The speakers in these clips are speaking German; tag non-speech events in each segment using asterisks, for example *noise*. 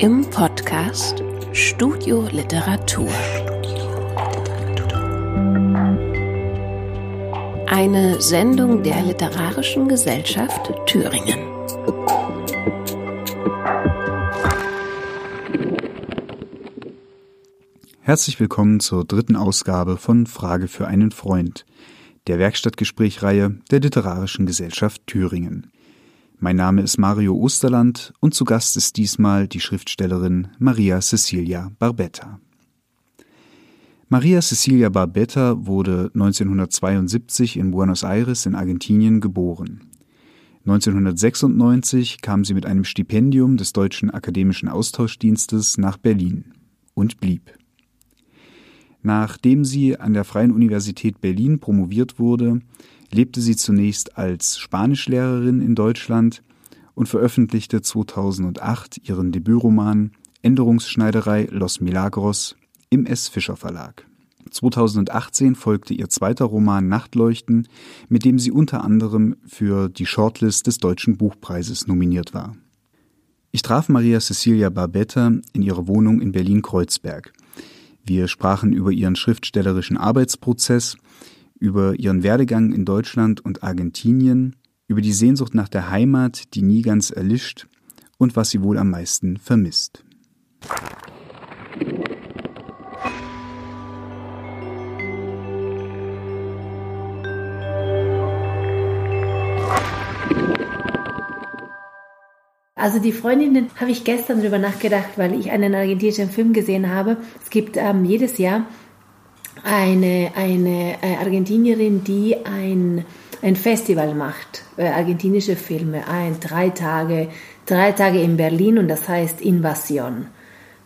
im Podcast Studio Literatur. Eine Sendung der Literarischen Gesellschaft Thüringen. Herzlich willkommen zur dritten Ausgabe von Frage für einen Freund, der Werkstattgesprächreihe der Literarischen Gesellschaft Thüringen. Mein Name ist Mario Osterland und zu Gast ist diesmal die Schriftstellerin Maria Cecilia Barbetta. Maria Cecilia Barbetta wurde 1972 in Buenos Aires in Argentinien geboren. 1996 kam sie mit einem Stipendium des Deutschen Akademischen Austauschdienstes nach Berlin und blieb. Nachdem sie an der Freien Universität Berlin promoviert wurde, lebte sie zunächst als Spanischlehrerin in Deutschland und veröffentlichte 2008 ihren Debütroman Änderungsschneiderei Los Milagros im S. Fischer Verlag. 2018 folgte ihr zweiter Roman Nachtleuchten, mit dem sie unter anderem für die Shortlist des Deutschen Buchpreises nominiert war. Ich traf Maria Cecilia Barbetta in ihrer Wohnung in Berlin-Kreuzberg. Wir sprachen über ihren schriftstellerischen Arbeitsprozess, über ihren Werdegang in Deutschland und Argentinien, über die Sehnsucht nach der Heimat, die nie ganz erlischt und was sie wohl am meisten vermisst. Also die Freundinnen habe ich gestern darüber nachgedacht, weil ich einen argentinischen Film gesehen habe. Es gibt ähm, jedes Jahr eine, eine äh, Argentinierin, die ein, ein Festival macht, äh, argentinische Filme, ein, drei Tage, drei Tage in Berlin und das heißt Invasion,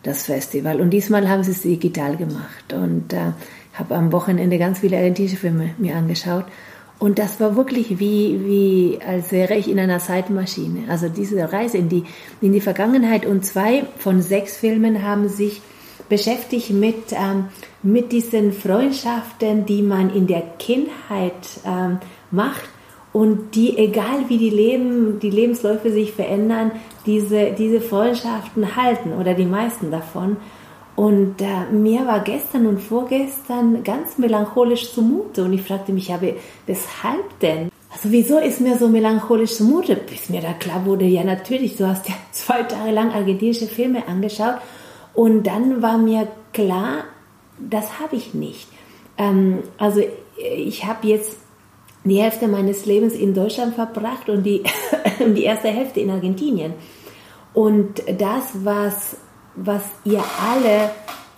das Festival. Und diesmal haben sie es digital gemacht und äh, habe am Wochenende ganz viele argentinische Filme mir angeschaut. Und das war wirklich wie, wie, als wäre ich in einer Zeitmaschine. Also diese Reise in die, in die Vergangenheit. Und zwei von sechs Filmen haben sich beschäftigt mit, ähm, mit diesen Freundschaften, die man in der Kindheit ähm, macht und die, egal wie die Leben, die Lebensläufe sich verändern, diese, diese Freundschaften halten oder die meisten davon. Und äh, mir war gestern und vorgestern ganz melancholisch zumute und ich fragte mich, ja, weshalb denn? Also wieso ist mir so melancholisch zumute? Bis mir da klar wurde, ja natürlich, du hast ja *laughs* zwei Tage lang argentinische Filme angeschaut und dann war mir klar, das habe ich nicht. Ähm, also ich habe jetzt die Hälfte meines Lebens in Deutschland verbracht und die, *laughs* die erste Hälfte in Argentinien. Und das, was, was ihr alle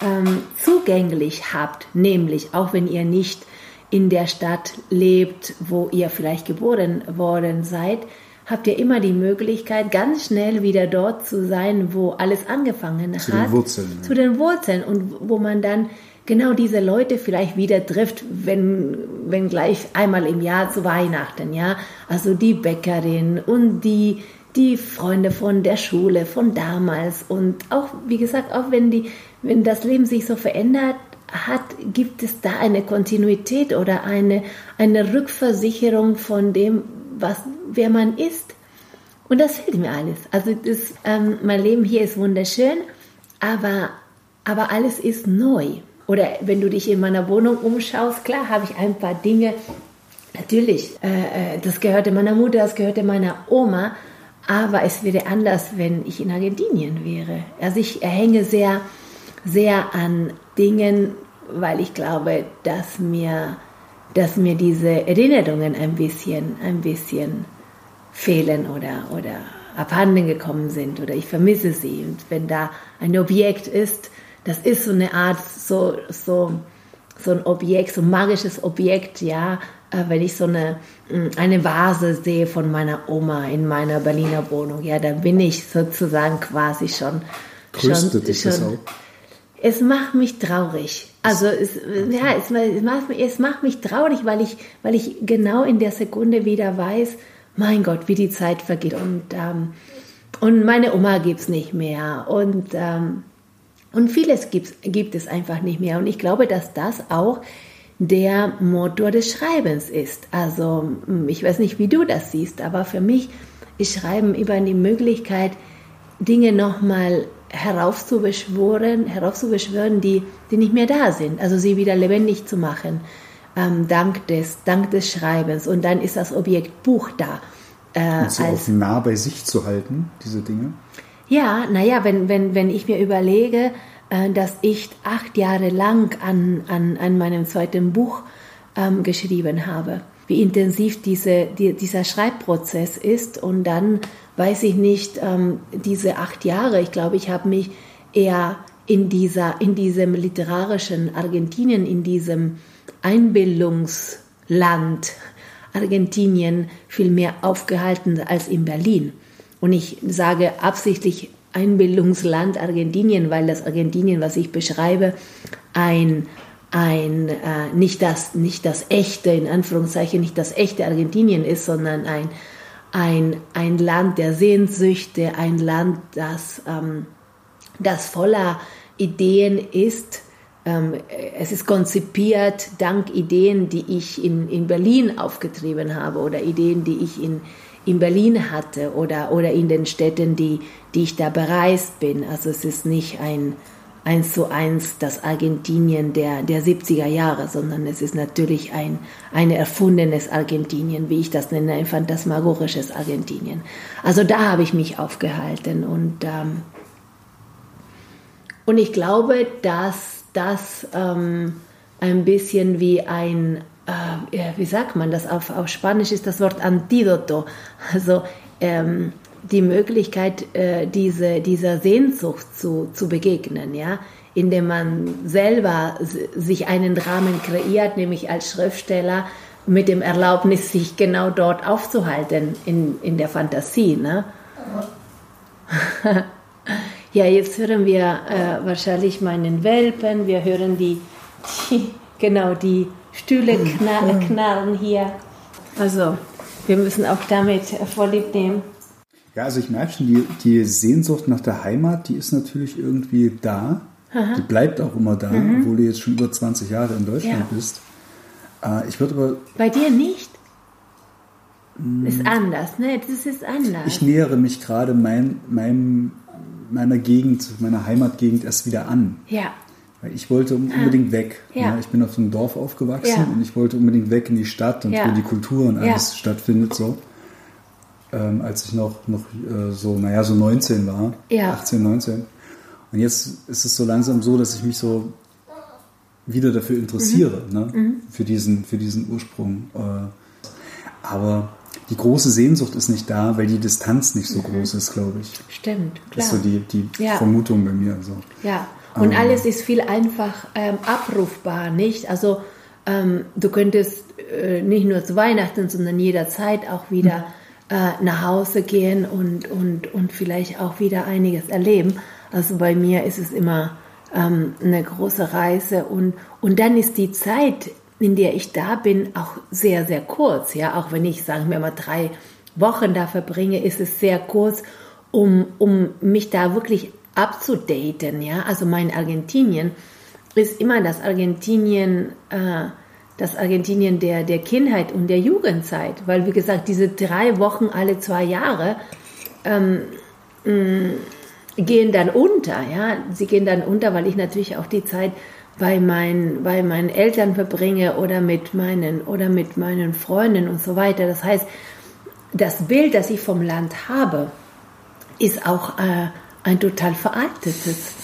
ähm, zugänglich habt, nämlich auch wenn ihr nicht in der Stadt lebt, wo ihr vielleicht geboren worden seid, habt ihr immer die Möglichkeit, ganz schnell wieder dort zu sein, wo alles angefangen zu hat. Zu den Wurzeln. Zu den Wurzeln und wo man dann genau diese Leute vielleicht wieder trifft, wenn, wenn gleich einmal im Jahr zu Weihnachten, ja. Also die Bäckerin und die, die Freunde von der Schule, von damals und auch, wie gesagt, auch wenn die, wenn das Leben sich so verändert, hat, gibt es da eine Kontinuität oder eine, eine Rückversicherung von dem, was, wer man ist. Und das fehlt mir alles. Also das, ähm, mein Leben hier ist wunderschön, aber, aber alles ist neu. Oder wenn du dich in meiner Wohnung umschaust, klar habe ich ein paar Dinge, natürlich, äh, äh, das gehörte meiner Mutter, das gehörte meiner Oma, aber es wäre anders, wenn ich in Argentinien wäre. Also ich hänge sehr, sehr an Dingen, weil ich glaube, dass mir dass mir diese Erinnerungen ein bisschen, ein bisschen fehlen oder, oder abhanden gekommen sind oder ich vermisse sie. Und wenn da ein Objekt ist, das ist so eine Art, so, so, so ein Objekt, so ein magisches Objekt, ja, äh, wenn ich so eine, mm, eine Vase sehe von meiner Oma in meiner Berliner Wohnung, ja, dann bin ich sozusagen quasi schon. Tröstet schon, schon, das auch? Es macht mich traurig. Also es, ja, es, es, macht, es macht mich traurig, weil ich, weil ich genau in der Sekunde wieder weiß, mein Gott, wie die Zeit vergeht. Und, ähm, und meine Oma gibt es nicht mehr. Und, ähm, und vieles gibt's, gibt es einfach nicht mehr. Und ich glaube, dass das auch der Motor des Schreibens ist. Also ich weiß nicht, wie du das siehst, aber für mich ist Schreiben immer die Möglichkeit, Dinge nochmal heraufzubeschwören, heraufzubeschwören die, die nicht mehr da sind, also sie wieder lebendig zu machen, ähm, dank, des, dank des Schreibens. Und dann ist das Objekt Buch da. Äh, Und sie als, auch nah bei sich zu halten, diese Dinge? Ja, naja, wenn, wenn, wenn ich mir überlege, äh, dass ich acht Jahre lang an, an, an meinem zweiten Buch ähm, geschrieben habe, wie intensiv diese, die, dieser Schreibprozess ist und dann weiß ich nicht, ähm, diese acht Jahre, ich glaube, ich habe mich eher in, dieser, in diesem literarischen Argentinien, in diesem Einbildungsland Argentinien viel mehr aufgehalten als in Berlin. Und ich sage absichtlich Einbildungsland Argentinien, weil das Argentinien, was ich beschreibe, ein, ein äh, nicht, das, nicht das echte, in Anführungszeichen, nicht das echte Argentinien ist, sondern ein, ein, ein Land der Sehnsüchte, ein Land, das, ähm, das voller Ideen ist. Ähm, es ist konzipiert dank Ideen, die ich in, in Berlin aufgetrieben habe oder Ideen, die ich in, in Berlin hatte oder, oder in den Städten, die, die ich da bereist bin. Also es ist nicht ein eins zu eins das Argentinien der, der 70er Jahre, sondern es ist natürlich ein, ein erfundenes Argentinien, wie ich das nenne, ein phantasmagorisches Argentinien. Also da habe ich mich aufgehalten und, ähm, und ich glaube, dass das ähm, ein bisschen wie ein, äh, wie sagt man das, auf, auf Spanisch ist das Wort Antidoto, also ähm, die Möglichkeit, äh, diese, dieser Sehnsucht zu, zu begegnen, ja, indem man selber sich einen Rahmen kreiert, nämlich als Schriftsteller mit dem Erlaubnis, sich genau dort aufzuhalten in, in der Fantasie. Ne? *laughs* ja, jetzt hören wir äh, wahrscheinlich meinen Welpen, wir hören die, die genau die Stühle knar knarren hier. Also, wir müssen auch damit vorlieb nehmen. Ja, also ich merke schon, die, die Sehnsucht nach der Heimat, die ist natürlich irgendwie da. Aha. Die bleibt auch immer da, mhm. obwohl du jetzt schon über 20 Jahre in Deutschland ja. bist. Äh, ich würde aber. Bei dir nicht? Hm. Ist anders, ne? Das ist anders. Ich nähere mich gerade mein, mein, meiner Gegend, meiner Heimatgegend erst wieder an. Ja. Weil ich wollte ah. unbedingt weg. Ja. ja. ich bin auf so einem Dorf aufgewachsen und ich wollte unbedingt weg in die Stadt und wo die Kultur und alles stattfindet so ähm, als ich noch, noch äh, so, naja, so 19 war. Ja. 18, 19. Und jetzt ist es so langsam so, dass ich mich so wieder dafür interessiere, mhm. Ne? Mhm. Für, diesen, für diesen Ursprung. Äh, aber die große Sehnsucht ist nicht da, weil die Distanz nicht so mhm. groß ist, glaube ich. Stimmt, klar. Das ist so die, die ja. Vermutung bei mir. So. Ja, und ähm, alles ist viel einfach ähm, abrufbar, nicht? Also ähm, du könntest äh, nicht nur zu Weihnachten, sondern jederzeit auch wieder äh, nach Hause gehen und, und, und vielleicht auch wieder einiges erleben. Also bei mir ist es immer ähm, eine große Reise und, und dann ist die Zeit, in der ich da bin, auch sehr, sehr kurz. Ja, auch wenn ich, sagen wir mal, drei Wochen da verbringe, ist es sehr kurz, um, um mich da wirklich abzudaten. Ja, also mein Argentinien ist immer das Argentinien, äh, das Argentinien der, der Kindheit und der Jugendzeit, weil wie gesagt, diese drei Wochen alle zwei Jahre ähm, mh, mm, gehen dann unter, ja, sie gehen dann unter, weil ich natürlich auch die Zeit bei meinen, bei meinen Eltern verbringe oder mit meinen, oder mit meinen Freunden und so weiter. Das heißt, das Bild, das ich vom Land habe, ist auch äh, ein total veraltetes.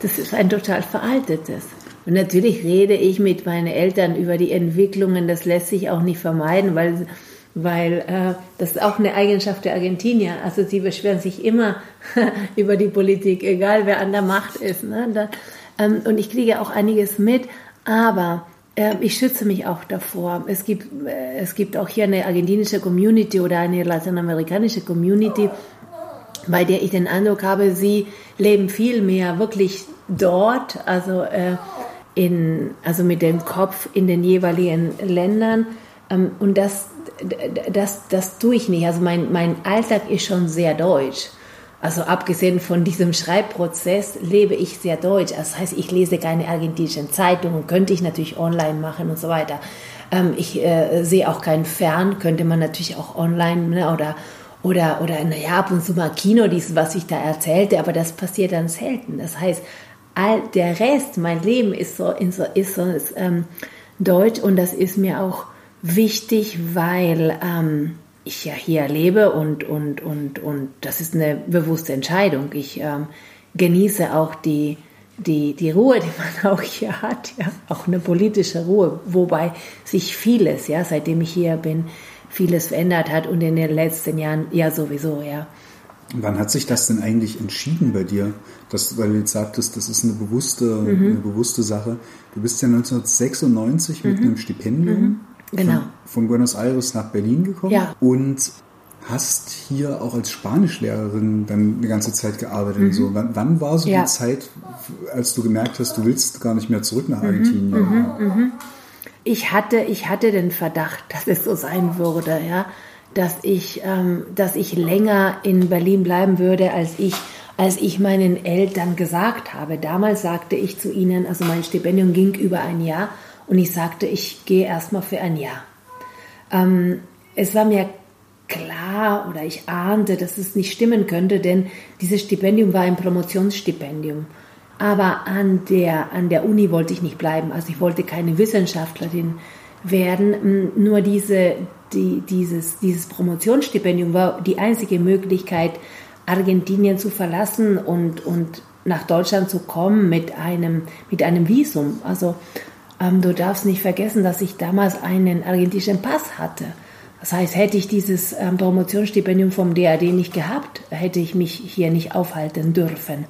Das ist ein total veraltetes. Und natürlich rede ich mit meinen Eltern über die Entwicklungen, das lässt sich auch nicht vermeiden, weil, weil äh, das ist auch eine Eigenschaft der Argentinier. Also sie beschweren sich immer *laughs* über die Politik, egal wer an der Macht ist. Ne? Da, ähm, und ich kriege auch einiges mit, aber äh, ich schütze mich auch davor. Es gibt, äh, es gibt auch hier eine argentinische Community oder eine lateinamerikanische Community, bei der ich den Eindruck habe, sie leben viel mehr wirklich dort, also äh, in, also mit dem Kopf in den jeweiligen Ländern. Ähm, und das, das, das tue ich nicht. Also mein, mein Alltag ist schon sehr deutsch. Also abgesehen von diesem Schreibprozess lebe ich sehr deutsch. Das heißt, ich lese keine argentinischen Zeitungen, könnte ich natürlich online machen und so weiter. Ähm, ich äh, sehe auch keinen Fern, könnte man natürlich auch online ne, oder, oder, oder naja, ab und zu mal Kino, dies, was ich da erzählte, aber das passiert dann selten. Das heißt, all der Rest, mein Leben ist so, ist so, ist so ist, ähm, Deutsch und das ist mir auch wichtig, weil ähm, ich ja hier lebe und, und, und, und das ist eine bewusste Entscheidung. Ich ähm, genieße auch die, die, die Ruhe, die man *laughs* auch hier hat, ja, auch eine politische Ruhe, wobei sich vieles, ja, seitdem ich hier bin, vieles verändert hat und in den letzten Jahren ja sowieso, ja. Wann hat sich das denn eigentlich entschieden bei dir? Das, weil du jetzt sagtest, das ist eine bewusste, mhm. eine bewusste Sache. Du bist ja 1996 mhm. mit einem Stipendium mhm. genau. von, von, Buenos Aires nach Berlin gekommen ja. und hast hier auch als Spanischlehrerin dann eine ganze Zeit gearbeitet. Mhm. So. Wann, wann, war so ja. die Zeit, als du gemerkt hast, du willst gar nicht mehr zurück nach mhm. Argentinien? Mhm. Ich hatte, ich hatte den Verdacht, *laughs* dass es so sein würde, ja dass ich, ähm, dass ich länger in Berlin bleiben würde, als ich, als ich meinen Eltern gesagt habe. Damals sagte ich zu ihnen, also mein Stipendium ging über ein Jahr und ich sagte, ich gehe erstmal für ein Jahr. Ähm, es war mir klar oder ich ahnte, dass es nicht stimmen könnte, denn dieses Stipendium war ein Promotionsstipendium. Aber an der, an der Uni wollte ich nicht bleiben. Also ich wollte keine Wissenschaftlerin werden. Nur diese, die, dieses, dieses Promotionsstipendium war die einzige Möglichkeit, Argentinien zu verlassen und, und nach Deutschland zu kommen mit einem, mit einem Visum. Also ähm, du darfst nicht vergessen, dass ich damals einen argentinischen Pass hatte. Das heißt, hätte ich dieses ähm, Promotionsstipendium vom DAD nicht gehabt, hätte ich mich hier nicht aufhalten dürfen.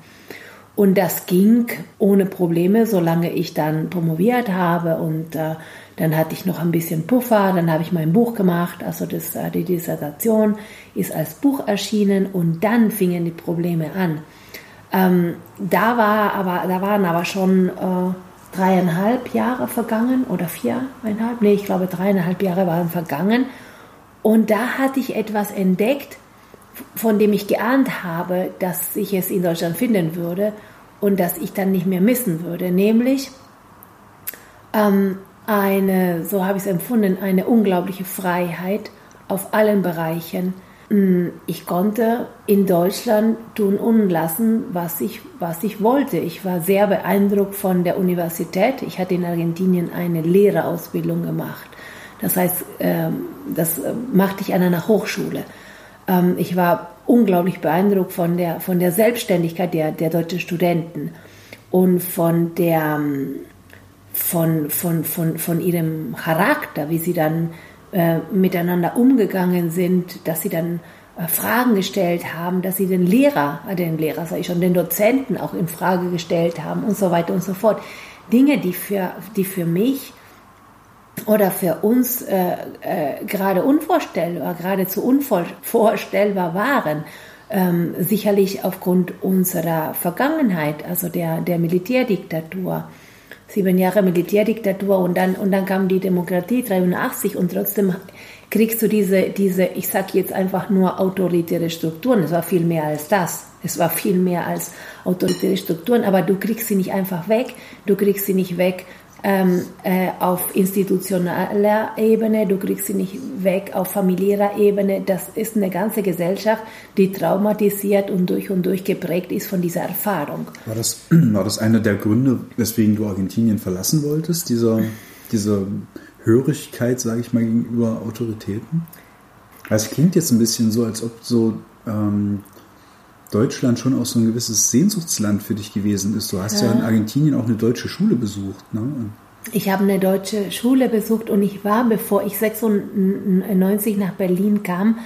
Und das ging ohne Probleme, solange ich dann promoviert habe und äh, dann hatte ich noch ein bisschen Puffer, dann habe ich mein Buch gemacht, also das, äh, die Dissertation ist als Buch erschienen und dann fingen die Probleme an. Ähm, da, war aber, da waren aber schon äh, dreieinhalb Jahre vergangen oder viereinhalb, nee, ich glaube dreieinhalb Jahre waren vergangen. Und da hatte ich etwas entdeckt, von dem ich geahnt habe, dass ich es in Deutschland finden würde und dass ich dann nicht mehr missen würde, nämlich ähm, eine, so habe ich es empfunden, eine unglaubliche Freiheit auf allen Bereichen. Mm, ich konnte in Deutschland tun und lassen, was ich, was ich wollte. Ich war sehr beeindruckt von der Universität. Ich hatte in Argentinien eine Lehrerausbildung gemacht. Das heißt, ähm, das äh, machte ich an einer Hochschule. Ähm, ich war unglaublich beeindruckt von der, von der Selbstständigkeit der, der deutschen Studenten und von der, ähm, von, von, von, von ihrem Charakter, wie sie dann äh, miteinander umgegangen sind, dass sie dann äh, Fragen gestellt haben, dass sie den Lehrer, äh, den Lehrer sage ich schon, den Dozenten auch in Frage gestellt haben und so weiter und so fort. Dinge, die für, die für mich oder für uns äh, äh, gerade unvorstellbar, geradezu unvorstellbar waren, ähm, sicherlich aufgrund unserer Vergangenheit, also der, der Militärdiktatur. Sieben Jahre Militärdiktatur und dann, und dann kam die Demokratie 83 und trotzdem kriegst du diese, diese, ich sage jetzt einfach nur autoritäre Strukturen. Es war viel mehr als das. Es war viel mehr als autoritäre Strukturen, aber du kriegst sie nicht einfach weg. Du kriegst sie nicht weg ähm, äh, auf institutioneller Ebene, du kriegst sie nicht weg auf familiärer Ebene. Das ist eine ganze Gesellschaft, die traumatisiert und durch und durch geprägt ist von dieser Erfahrung. War das, *clears throat* war das einer der Gründe, weswegen du Argentinien verlassen wolltest, dieser, diese Hörigkeit, sage ich mal, gegenüber Autoritäten? Es klingt jetzt ein bisschen so, als ob so ähm, Deutschland schon auch so ein gewisses Sehnsuchtsland für dich gewesen ist. Du hast ja, ja in Argentinien auch eine deutsche Schule besucht. Ne? Ich habe eine deutsche Schule besucht und ich war, bevor ich 96 nach Berlin kam,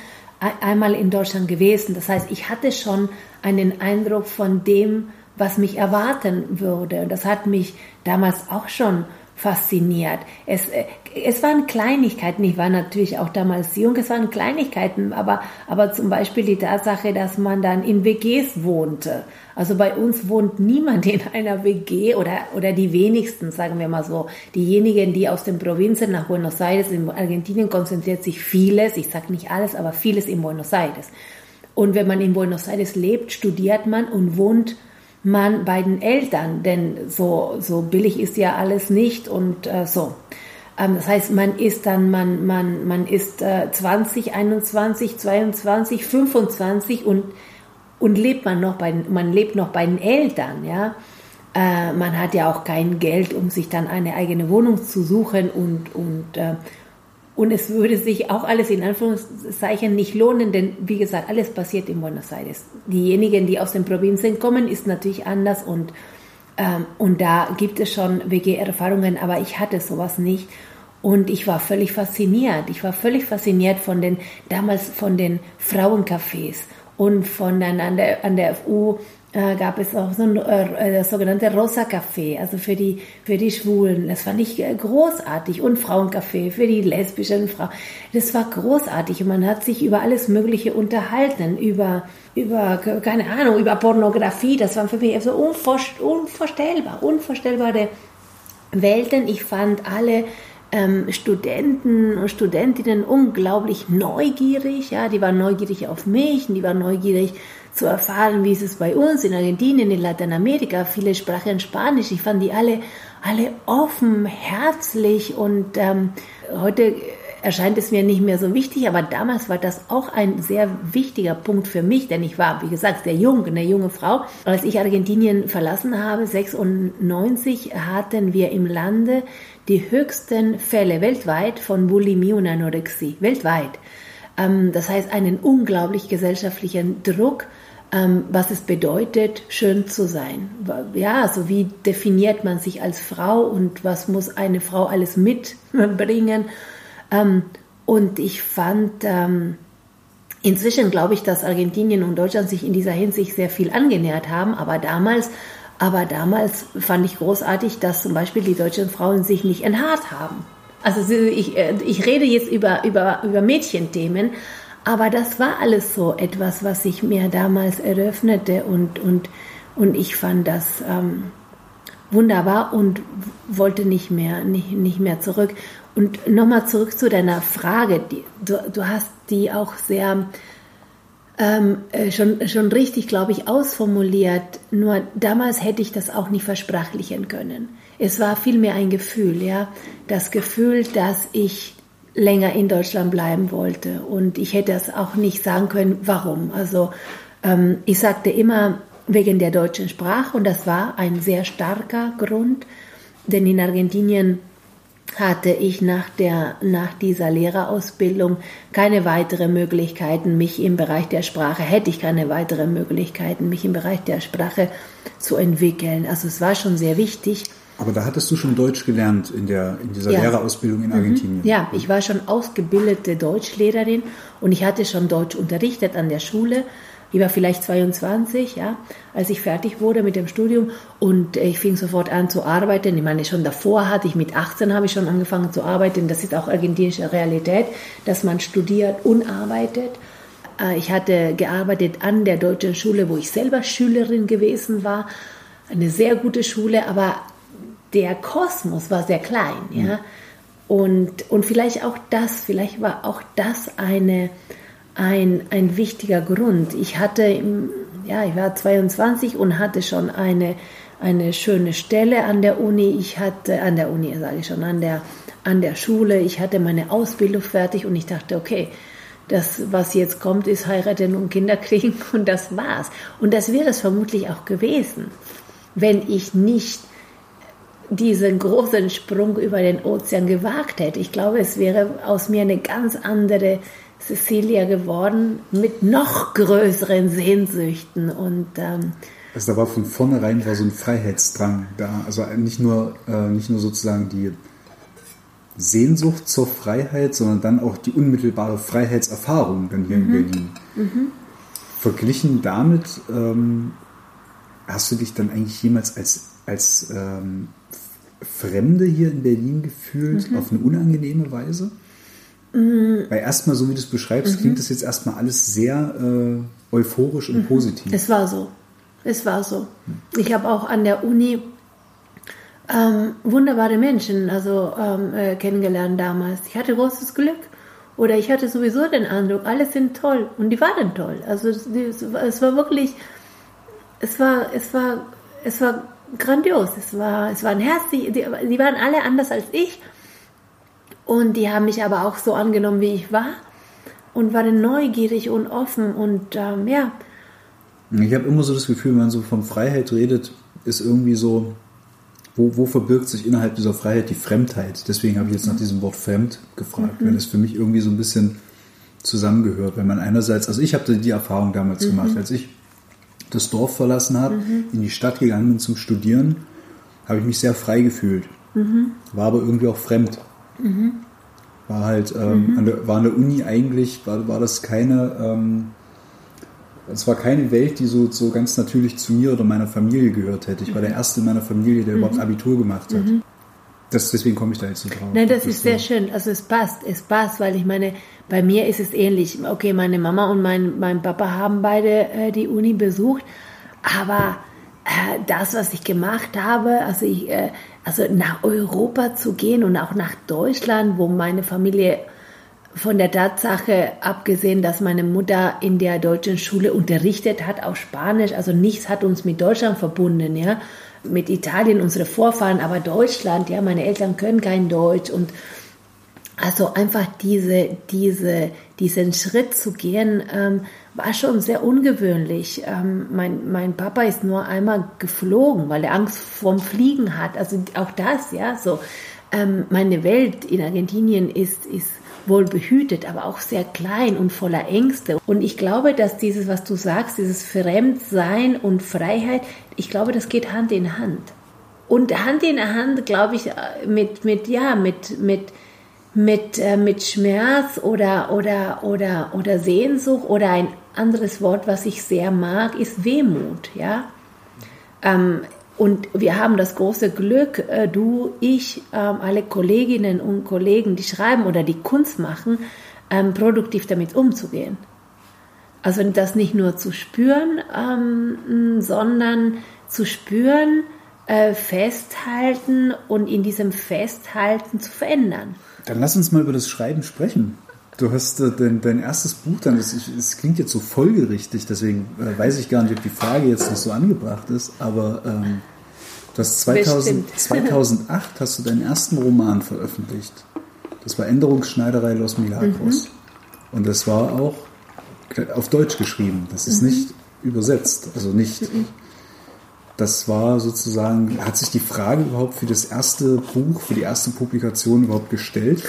einmal in Deutschland gewesen. Das heißt, ich hatte schon einen Eindruck von dem, was mich erwarten würde. Und das hat mich damals auch schon fasziniert. Es, äh, es waren Kleinigkeiten, ich war natürlich auch damals jung, es waren Kleinigkeiten, aber, aber zum Beispiel die Tatsache, dass man dann in WGs wohnte. Also bei uns wohnt niemand in einer WG oder, oder die wenigsten, sagen wir mal so. Diejenigen, die aus den Provinzen nach Buenos Aires, in Argentinien konzentriert sich vieles, ich sage nicht alles, aber vieles in Buenos Aires. Und wenn man in Buenos Aires lebt, studiert man und wohnt man bei den Eltern, denn so, so billig ist ja alles nicht und äh, so. Ähm, das heißt, man ist dann, man, man, man ist äh, 20, 21, 22, 25 und, und lebt man noch bei, man lebt noch bei den Eltern, ja. Äh, man hat ja auch kein Geld, um sich dann eine eigene Wohnung zu suchen und, und, äh, und es würde sich auch alles in Anführungszeichen nicht lohnen, denn wie gesagt, alles passiert in Buenos Aires. Diejenigen, die aus den Provinzen kommen, ist natürlich anders und, ähm, und da gibt es schon WG-Erfahrungen, aber ich hatte sowas nicht. Und ich war völlig fasziniert. Ich war völlig fasziniert von den, damals von den Frauencafés und von an der, an der FU äh, gab es auch so ein äh, das sogenannte Rosa Café, also für die, für die Schwulen. Das fand ich äh, großartig. Und Frauencafé für die lesbischen Frauen. Das war großartig und man hat sich über alles Mögliche unterhalten, über, über, keine Ahnung, über Pornografie. Das war für mich so unvorstellbar, unvorstellbare Welten. Ich fand alle ähm, Studenten und Studentinnen unglaublich neugierig. Ja, die waren neugierig auf mich und die waren neugierig zu erfahren, wie ist es bei uns in Argentinien, in Lateinamerika. Viele sprachen Spanisch. Ich fand die alle, alle offen, herzlich und ähm, heute erscheint es mir nicht mehr so wichtig, aber damals war das auch ein sehr wichtiger Punkt für mich, denn ich war, wie gesagt, sehr jung, eine junge Frau. Als ich Argentinien verlassen habe, 96, hatten wir im Lande die höchsten Fälle weltweit von Bulimie und Anorexie, weltweit. Ähm, das heißt, einen unglaublich gesellschaftlichen Druck ähm, was es bedeutet, schön zu sein. Ja, also wie definiert man sich als Frau und was muss eine Frau alles mitbringen. Ähm, und ich fand, ähm, inzwischen glaube ich, dass Argentinien und Deutschland sich in dieser Hinsicht sehr viel angenähert haben, aber damals aber damals fand ich großartig, dass zum Beispiel die deutschen Frauen sich nicht enthaart haben. Also ich, äh, ich rede jetzt über, über, über Mädchenthemen, aber das war alles so etwas, was sich mir damals eröffnete und, und, und ich fand das ähm, wunderbar und wollte nicht mehr, nicht, nicht mehr zurück. Und nochmal zurück zu deiner Frage. Die, du, du hast die auch sehr ähm, äh, schon, schon richtig, glaube ich, ausformuliert. Nur damals hätte ich das auch nicht versprachlichen können. Es war vielmehr ein Gefühl, ja. Das Gefühl, dass ich länger in Deutschland bleiben wollte. Und ich hätte es auch nicht sagen können, warum. Also ähm, ich sagte immer wegen der deutschen Sprache und das war ein sehr starker Grund, denn in Argentinien hatte ich nach, der, nach dieser Lehrerausbildung keine weiteren Möglichkeiten, mich im Bereich der Sprache, hätte ich keine weiteren Möglichkeiten, mich im Bereich der Sprache zu entwickeln. Also es war schon sehr wichtig, aber da hattest du schon Deutsch gelernt in, der, in dieser ja. Lehrerausbildung in mhm. Argentinien. Ja, ich war schon ausgebildete Deutschlehrerin und ich hatte schon Deutsch unterrichtet an der Schule. Ich war vielleicht 22, ja, als ich fertig wurde mit dem Studium und ich fing sofort an zu arbeiten. Ich meine, schon davor hatte ich mit 18 habe ich schon angefangen zu arbeiten. Das ist auch argentinische Realität, dass man studiert und arbeitet. Äh, ich hatte gearbeitet an der deutschen Schule, wo ich selber Schülerin gewesen war. Eine sehr gute Schule, aber der Kosmos war sehr klein, ja. Mhm. Und, und vielleicht auch das, vielleicht war auch das eine, ein, ein wichtiger Grund. Ich hatte, ja, ich war 22 und hatte schon eine, eine schöne Stelle an der Uni. Ich hatte, an der Uni sage ich schon, an der, an der Schule. Ich hatte meine Ausbildung fertig und ich dachte, okay, das, was jetzt kommt, ist heiraten und Kinder kriegen *laughs* und das war's. Und das wäre es vermutlich auch gewesen, wenn ich nicht diesen großen Sprung über den Ozean gewagt hätte. Ich glaube, es wäre aus mir eine ganz andere Cecilia geworden mit noch größeren Sehnsüchten und ähm, also da war von vornherein war so ein Freiheitsdrang da, also nicht nur äh, nicht nur sozusagen die Sehnsucht zur Freiheit, sondern dann auch die unmittelbare Freiheitserfahrung dann hier mhm. in Berlin. Mhm. Verglichen damit ähm, hast du dich dann eigentlich jemals als als ähm, Fremde hier in Berlin gefühlt mhm. auf eine unangenehme Weise? Mhm. Weil erstmal, so wie du es beschreibst, mhm. klingt das jetzt erstmal alles sehr äh, euphorisch und mhm. positiv. Es war so. Es war so. Ich habe auch an der Uni ähm, wunderbare Menschen also ähm, äh, kennengelernt damals. Ich hatte großes Glück. Oder ich hatte sowieso den Eindruck, alle sind toll. Und die waren toll. Also es, es war wirklich, es war, es war, es war grandios. Es war, es war ein Herz, die, die, die waren alle anders als ich. Und die haben mich aber auch so angenommen, wie ich war und waren neugierig und offen und ähm, ja. Ich habe immer so das Gefühl, wenn man so von Freiheit redet, ist irgendwie so, wo, wo verbirgt sich innerhalb dieser Freiheit die Fremdheit? Deswegen habe ich jetzt nach diesem Wort fremd gefragt, mhm. weil das für mich irgendwie so ein bisschen zusammengehört. Wenn man einerseits, also ich habe die Erfahrung damals mhm. gemacht, als ich das Dorf verlassen habe, mhm. in die Stadt gegangen bin zum Studieren, habe ich mich sehr frei gefühlt. Mhm. War aber irgendwie auch fremd. Mhm. War halt, ähm, an der, war an der Uni eigentlich, war, war das keine, ähm, es war keine Welt, die so, so ganz natürlich zu mir oder meiner Familie gehört hätte. Ich war der. Erste in meiner Familie, der überhaupt Abitur gemacht hat. Das, deswegen komme ich da jetzt so drauf. Nein, das, das ist sehr schön. Also es passt, es passt, weil ich meine, bei mir ist es ähnlich. Okay, meine Mama und mein, mein Papa haben beide äh, die Uni besucht, aber äh, das, was ich gemacht habe, also ich, äh, also nach Europa zu gehen und auch nach Deutschland, wo meine Familie von der Tatsache abgesehen, dass meine Mutter in der deutschen Schule unterrichtet hat, auch Spanisch, also nichts hat uns mit Deutschland verbunden, ja mit Italien unsere Vorfahren, aber Deutschland, ja, meine Eltern können kein Deutsch und also einfach diese, diese, diesen Schritt zu gehen, ähm, war schon sehr ungewöhnlich. Ähm, mein, mein Papa ist nur einmal geflogen, weil er Angst vorm Fliegen hat. Also auch das, ja, so. Ähm, meine Welt in Argentinien ist, ist wohl behütet, aber auch sehr klein und voller Ängste. Und ich glaube, dass dieses, was du sagst, dieses Fremdsein und Freiheit, ich glaube, das geht Hand in Hand. Und Hand in Hand, glaube ich, mit, mit, ja, mit, mit, mit, äh, mit Schmerz oder, oder, oder, oder Sehnsucht oder ein anderes Wort, was ich sehr mag, ist Wehmut, ja. Ähm, und wir haben das große Glück, äh, du, ich, ähm, alle Kolleginnen und Kollegen, die schreiben oder die Kunst machen, ähm, produktiv damit umzugehen. Also das nicht nur zu spüren, ähm, sondern zu spüren, äh, festhalten und in diesem Festhalten zu verändern. Dann lass uns mal über das Schreiben sprechen. Du hast äh, dein, dein erstes Buch dann, es klingt jetzt so folgerichtig, deswegen äh, weiß ich gar nicht, ob die Frage jetzt noch so angebracht ist, aber ähm, du hast 2000, 2008 hast du deinen ersten Roman veröffentlicht. Das war Änderungsschneiderei Los Milagros. Mhm. Und das war auch auf Deutsch geschrieben. Das ist mhm. nicht übersetzt, also nicht. Mhm. Das war sozusagen, hat sich die Frage überhaupt für das erste Buch, für die erste Publikation überhaupt gestellt?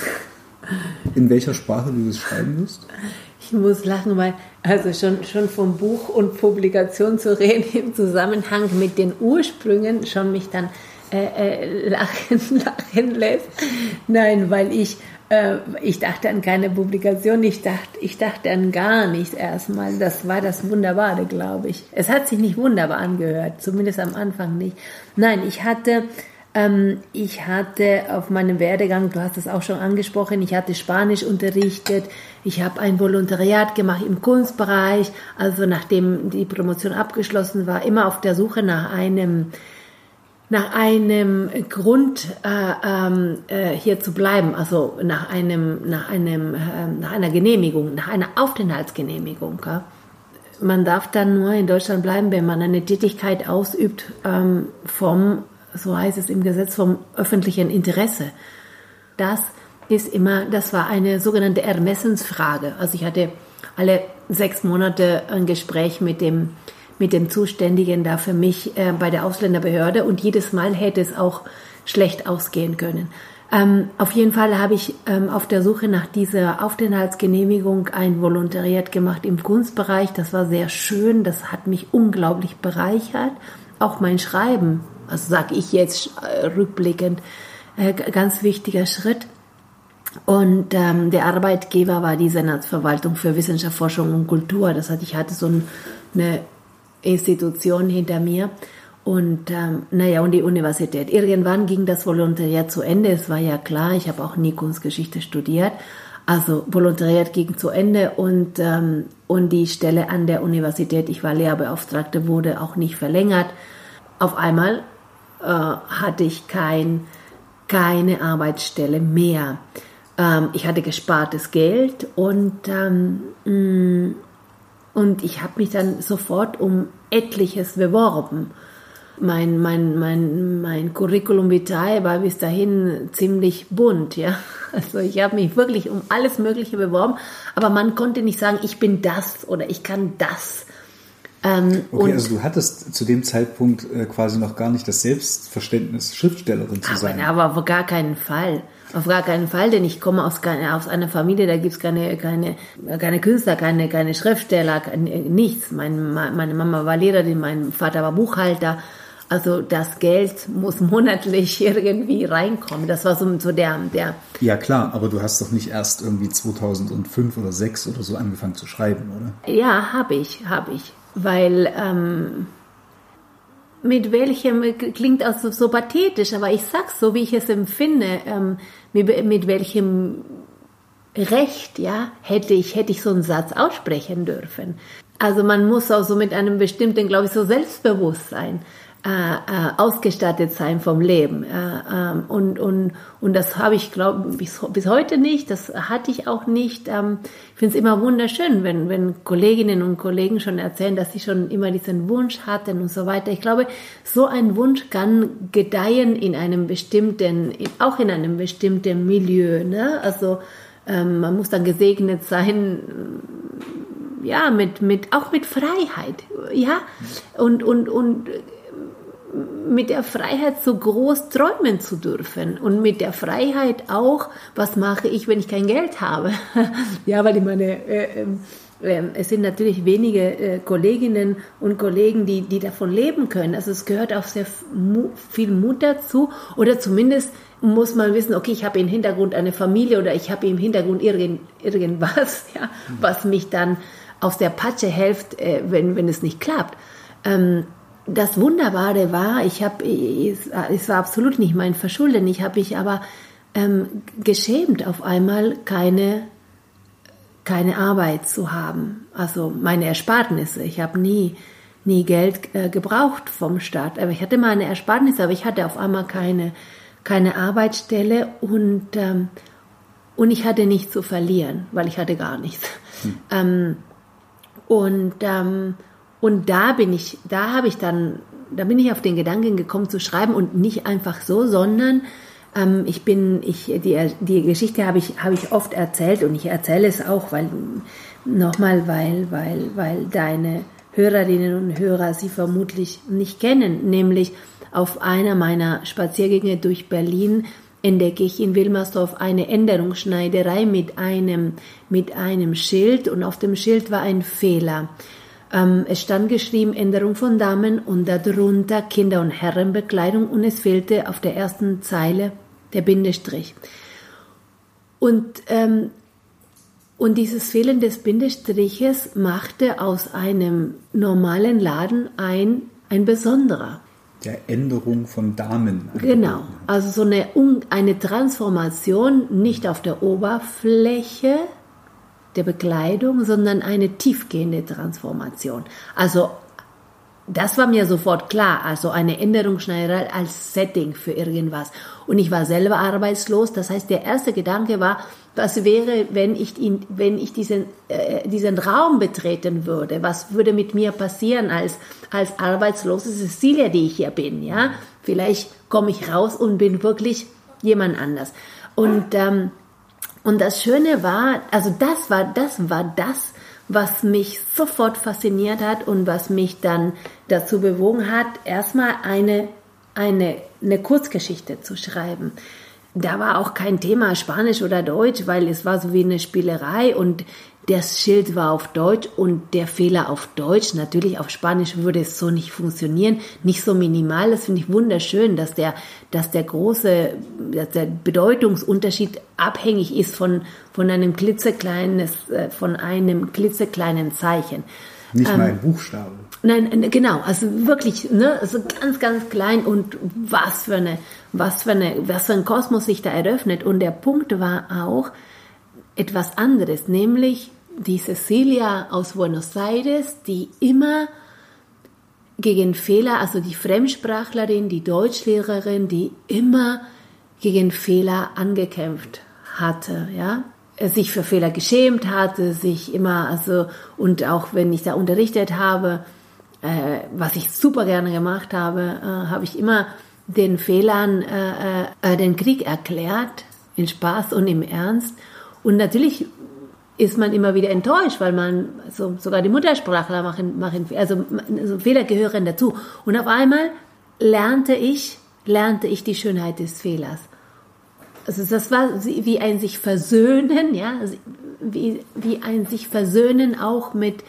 In welcher Sprache du das schreiben wirst? Ich muss lachen, weil also schon, schon vom Buch und Publikation zu reden im Zusammenhang mit den Ursprüngen schon mich dann äh, äh, lachen, *laughs* lachen lässt. Nein, weil ich, äh, ich dachte an keine Publikation, ich dachte, ich dachte an gar nichts erstmal. Das war das Wunderbare, glaube ich. Es hat sich nicht wunderbar angehört, zumindest am Anfang nicht. Nein, ich hatte ähm, ich hatte auf meinem Werdegang, du hast es auch schon angesprochen, ich hatte Spanisch unterrichtet, ich habe ein Volontariat gemacht im Kunstbereich, also nachdem die Promotion abgeschlossen war, immer auf der Suche nach einem nach einem Grund äh, ähm, äh, hier zu bleiben, also nach einem nach einem äh, nach einer Genehmigung, nach einer Aufenthaltsgenehmigung. Ja? Man darf dann nur in Deutschland bleiben, wenn man eine Tätigkeit ausübt ähm, vom so heißt es im Gesetz vom öffentlichen Interesse. Das ist immer, das war eine sogenannte Ermessensfrage. Also ich hatte alle sechs Monate ein Gespräch mit dem, mit dem Zuständigen da für mich äh, bei der Ausländerbehörde und jedes Mal hätte es auch schlecht ausgehen können. Ähm, auf jeden Fall habe ich ähm, auf der Suche nach dieser Aufenthaltsgenehmigung ein Volontariat gemacht im Kunstbereich. Das war sehr schön, das hat mich unglaublich bereichert. Auch mein Schreiben also sage ich jetzt äh, rückblickend, äh, ganz wichtiger Schritt. Und ähm, der Arbeitgeber war die Senatsverwaltung für Wissenschaft, Forschung und Kultur. Das heißt, ich hatte so eine Institution hinter mir. Und ähm, naja, und die Universität. Irgendwann ging das Volontariat zu Ende. Es war ja klar, ich habe auch nie Kunstgeschichte studiert. Also Volontariat ging zu Ende und, ähm, und die Stelle an der Universität, ich war Lehrbeauftragte, wurde auch nicht verlängert. Auf einmal äh, hatte ich kein, keine Arbeitsstelle mehr. Ähm, ich hatte gespartes Geld und, ähm, mm, und ich habe mich dann sofort um etliches beworben. mein, mein, mein, mein Curriculum vitae war bis dahin ziemlich bunt, ja. *laughs* Also ich habe mich wirklich um alles Mögliche beworben, aber man konnte nicht sagen, ich bin das oder ich kann das. Ähm, okay, also du hattest zu dem Zeitpunkt äh, quasi noch gar nicht das Selbstverständnis, Schriftstellerin zu aber, sein. Aber auf gar keinen Fall. Auf gar keinen Fall, denn ich komme aus, aus einer Familie, da gibt's keine, keine, keine Künstler, keine, keine Schriftsteller, keine, nichts. Mein, meine Mama war Lehrerin, mein Vater war Buchhalter. Also das Geld muss monatlich *laughs* irgendwie reinkommen. Das war so, so der, der. Ja klar, aber du hast doch nicht erst irgendwie 2005 oder 2006 oder so angefangen zu schreiben, oder? Ja, habe ich, habe ich, weil ähm, mit welchem klingt also so pathetisch, aber ich sag's so, wie ich es empfinde, ähm, mit, mit welchem Recht, ja, hätte ich hätte ich so einen Satz aussprechen dürfen. Also man muss auch so mit einem bestimmten, glaube ich, so Selbstbewusstsein ausgestattet sein vom Leben. Äh, ähm, und, und, und das habe ich, glaube bis, bis heute nicht, das hatte ich auch nicht. Ähm, ich finde es immer wunderschön, wenn, wenn Kolleginnen und Kollegen schon erzählen, dass sie schon immer diesen Wunsch hatten und so weiter. Ich glaube, so ein Wunsch kann gedeihen in einem bestimmten, auch in einem bestimmten Milieu. Ne? Also ähm, man muss dann gesegnet sein, ja, mit, mit, auch mit Freiheit, ja, und, und, und mit der Freiheit so groß träumen zu dürfen und mit der Freiheit auch, was mache ich, wenn ich kein Geld habe? *laughs* ja, weil ich meine, äh, äh, es sind natürlich wenige äh, Kolleginnen und Kollegen, die, die davon leben können. Also es gehört auch sehr viel Mut dazu oder zumindest muss man wissen, okay, ich habe im Hintergrund eine Familie oder ich habe im Hintergrund irgend, irgendwas, *laughs* ja, was mich dann aus der Patsche hilft, äh, wenn, wenn es nicht klappt. Ähm, das Wunderbare war, ich habe, es, war absolut nicht mein Verschulden, ich habe mich aber ähm, geschämt, auf einmal keine, keine Arbeit zu haben. Also meine Ersparnisse. Ich habe nie, nie Geld äh, gebraucht vom Staat. Aber ich hatte meine Ersparnisse, aber ich hatte auf einmal keine, keine Arbeitsstelle und, ähm, und ich hatte nichts zu verlieren, weil ich hatte gar nichts. Hm. Ähm, und ähm, und da bin ich, da habe ich dann, da bin ich auf den Gedanken gekommen zu schreiben und nicht einfach so, sondern ähm, ich bin, ich, die, die Geschichte habe ich, habe ich oft erzählt und ich erzähle es auch, weil, nochmal, weil, weil, weil deine Hörerinnen und Hörer sie vermutlich nicht kennen, nämlich auf einer meiner Spaziergänge durch Berlin entdecke ich in Wilmersdorf eine Änderungsschneiderei mit einem, mit einem Schild und auf dem Schild war ein Fehler. Ähm, es stand geschrieben Änderung von Damen und darunter Kinder- und Herrenbekleidung und es fehlte auf der ersten Zeile der Bindestrich. Und, ähm, und dieses Fehlen des Bindestriches machte aus einem normalen Laden ein, ein besonderer. Der Änderung von Damen. Genau, also so eine, eine Transformation nicht auf der Oberfläche, der Bekleidung, sondern eine tiefgehende Transformation. Also das war mir sofort klar, also eine Änderungsschneiderei als Setting für irgendwas. Und ich war selber arbeitslos, das heißt, der erste Gedanke war, was wäre, wenn ich, ihn, wenn ich diesen, äh, diesen Raum betreten würde? Was würde mit mir passieren als, als arbeitslose Cecilia, die ich hier bin? Ja, vielleicht komme ich raus und bin wirklich jemand anders. Und ähm, und das Schöne war, also das war, das war das, was mich sofort fasziniert hat und was mich dann dazu bewogen hat, erstmal eine, eine, eine Kurzgeschichte zu schreiben. Da war auch kein Thema Spanisch oder Deutsch, weil es war so wie eine Spielerei und das Schild war auf Deutsch und der Fehler auf Deutsch. Natürlich auf Spanisch würde es so nicht funktionieren, nicht so minimal. Das finde ich wunderschön, dass der, dass der große, dass der Bedeutungsunterschied abhängig ist von, von einem klitzekleines, äh, von einem klitzekleinen Zeichen. Nicht ähm, mal ein Buchstabe. Nein, genau, also wirklich, ne, also ganz, ganz klein und was für eine, was für eine, was für ein Kosmos sich da eröffnet. Und der Punkt war auch etwas anderes, nämlich die Cecilia aus Buenos Aires, die immer gegen Fehler, also die Fremdsprachlerin, die Deutschlehrerin, die immer gegen Fehler angekämpft hatte, ja, sich für Fehler geschämt hatte, sich immer, also, und auch wenn ich da unterrichtet habe, äh, was ich super gerne gemacht habe, äh, habe ich immer den Fehlern äh, äh, den Krieg erklärt, in Spaß und im Ernst. Und natürlich ist man immer wieder enttäuscht, weil man so, sogar die Muttersprachler machen, machen also, also Fehler gehören dazu. Und auf einmal lernte ich, lernte ich die Schönheit des Fehlers. Also das war wie ein sich versöhnen, ja, wie, wie ein sich versöhnen auch mit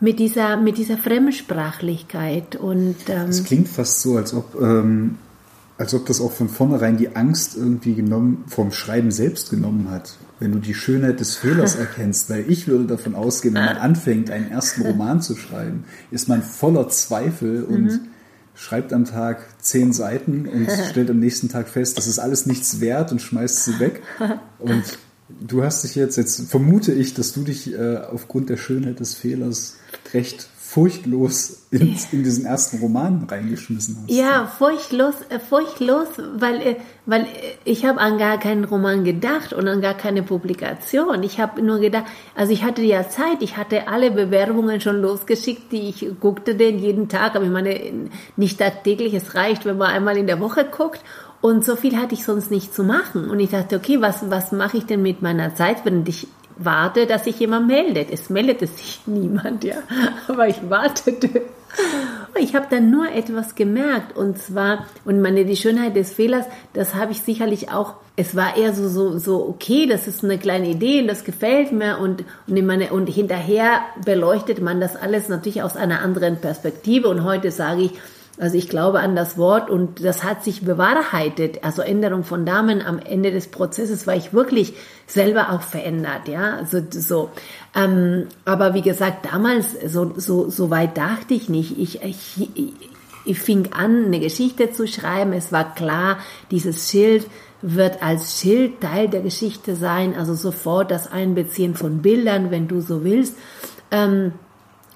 mit dieser mit dieser Fremdsprachlichkeit und ähm, es klingt fast so, als ob ähm, als ob das auch von vornherein die Angst irgendwie genommen vom Schreiben selbst genommen hat wenn du die Schönheit des Fehlers *laughs* erkennst, weil ich würde davon ausgehen, wenn man anfängt, einen ersten Roman zu schreiben, ist man voller Zweifel und mhm. schreibt am Tag zehn Seiten und *laughs* stellt am nächsten Tag fest, das ist alles nichts wert und schmeißt sie weg. Und du hast dich jetzt, jetzt vermute ich, dass du dich äh, aufgrund der Schönheit des Fehlers recht furchtlos in, in, diesen ersten Roman reingeschmissen hast. Ja, furchtlos, äh, furchtlos, weil, äh, weil äh, ich habe an gar keinen Roman gedacht und an gar keine Publikation. Ich habe nur gedacht, also ich hatte ja Zeit, ich hatte alle Bewerbungen schon losgeschickt, die ich guckte den jeden Tag, aber ich meine, nicht tagtäglich, es reicht, wenn man einmal in der Woche guckt und so viel hatte ich sonst nicht zu machen. Und ich dachte, okay, was, was mache ich denn mit meiner Zeit, wenn ich warte, dass sich jemand meldet. Es meldete sich *laughs* niemand, ja. Aber ich wartete. Ich habe dann nur etwas gemerkt und zwar und meine die Schönheit des Fehlers, das habe ich sicherlich auch. Es war eher so so so okay, das ist eine kleine Idee und das gefällt mir und und meine und hinterher beleuchtet man das alles natürlich aus einer anderen Perspektive und heute sage ich, also ich glaube an das Wort und das hat sich bewahrheitet. Also Änderung von Damen am Ende des Prozesses war ich wirklich selber auch verändert, ja. Also so. Ähm, aber wie gesagt, damals so so so weit dachte ich nicht. Ich, ich ich fing an, eine Geschichte zu schreiben. Es war klar, dieses Schild wird als Schild Teil der Geschichte sein. Also sofort das Einbeziehen von Bildern, wenn du so willst. Ähm,